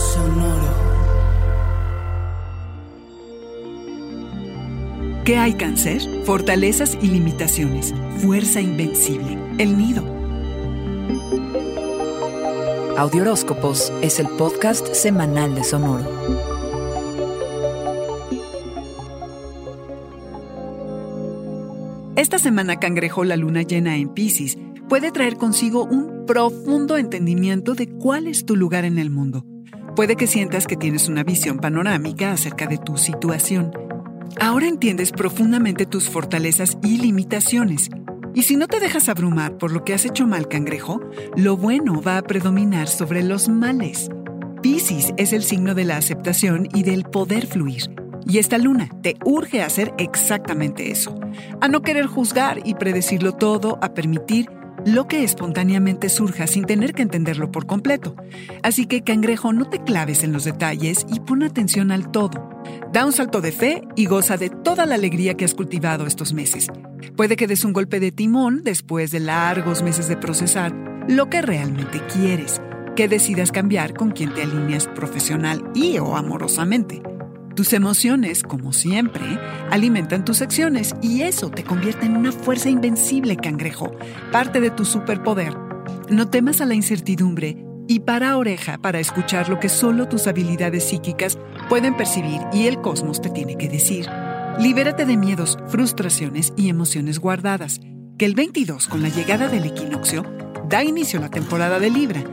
Sonoro. ¿Qué hay cáncer? Fortalezas y limitaciones. Fuerza invencible. El nido. Audioróscopos es el podcast semanal de Sonoro. Esta semana cangrejó la luna llena en Pisces puede traer consigo un profundo entendimiento de cuál es tu lugar en el mundo. Puede que sientas que tienes una visión panorámica acerca de tu situación. Ahora entiendes profundamente tus fortalezas y limitaciones. Y si no te dejas abrumar por lo que has hecho mal, cangrejo, lo bueno va a predominar sobre los males. Piscis es el signo de la aceptación y del poder fluir. Y esta luna te urge a hacer exactamente eso, a no querer juzgar y predecirlo todo, a permitir lo que espontáneamente surja sin tener que entenderlo por completo. Así que, cangrejo, no te claves en los detalles y pon atención al todo. Da un salto de fe y goza de toda la alegría que has cultivado estos meses. Puede que des un golpe de timón después de largos meses de procesar lo que realmente quieres, que decidas cambiar con quien te alineas profesional y o amorosamente. Tus emociones, como siempre, alimentan tus acciones y eso te convierte en una fuerza invencible, cangrejo, parte de tu superpoder. No temas a la incertidumbre y para oreja para escuchar lo que solo tus habilidades psíquicas pueden percibir y el cosmos te tiene que decir. Libérate de miedos, frustraciones y emociones guardadas, que el 22, con la llegada del equinoccio, da inicio a la temporada de Libra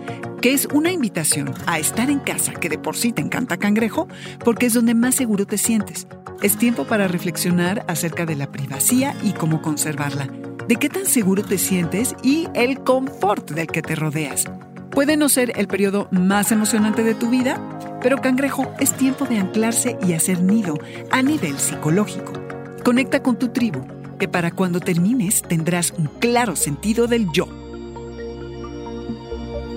que es una invitación a estar en casa, que de por sí te encanta cangrejo, porque es donde más seguro te sientes. Es tiempo para reflexionar acerca de la privacidad y cómo conservarla, de qué tan seguro te sientes y el confort del que te rodeas. Puede no ser el periodo más emocionante de tu vida, pero cangrejo es tiempo de anclarse y hacer nido a nivel psicológico. Conecta con tu tribu, que para cuando termines tendrás un claro sentido del yo.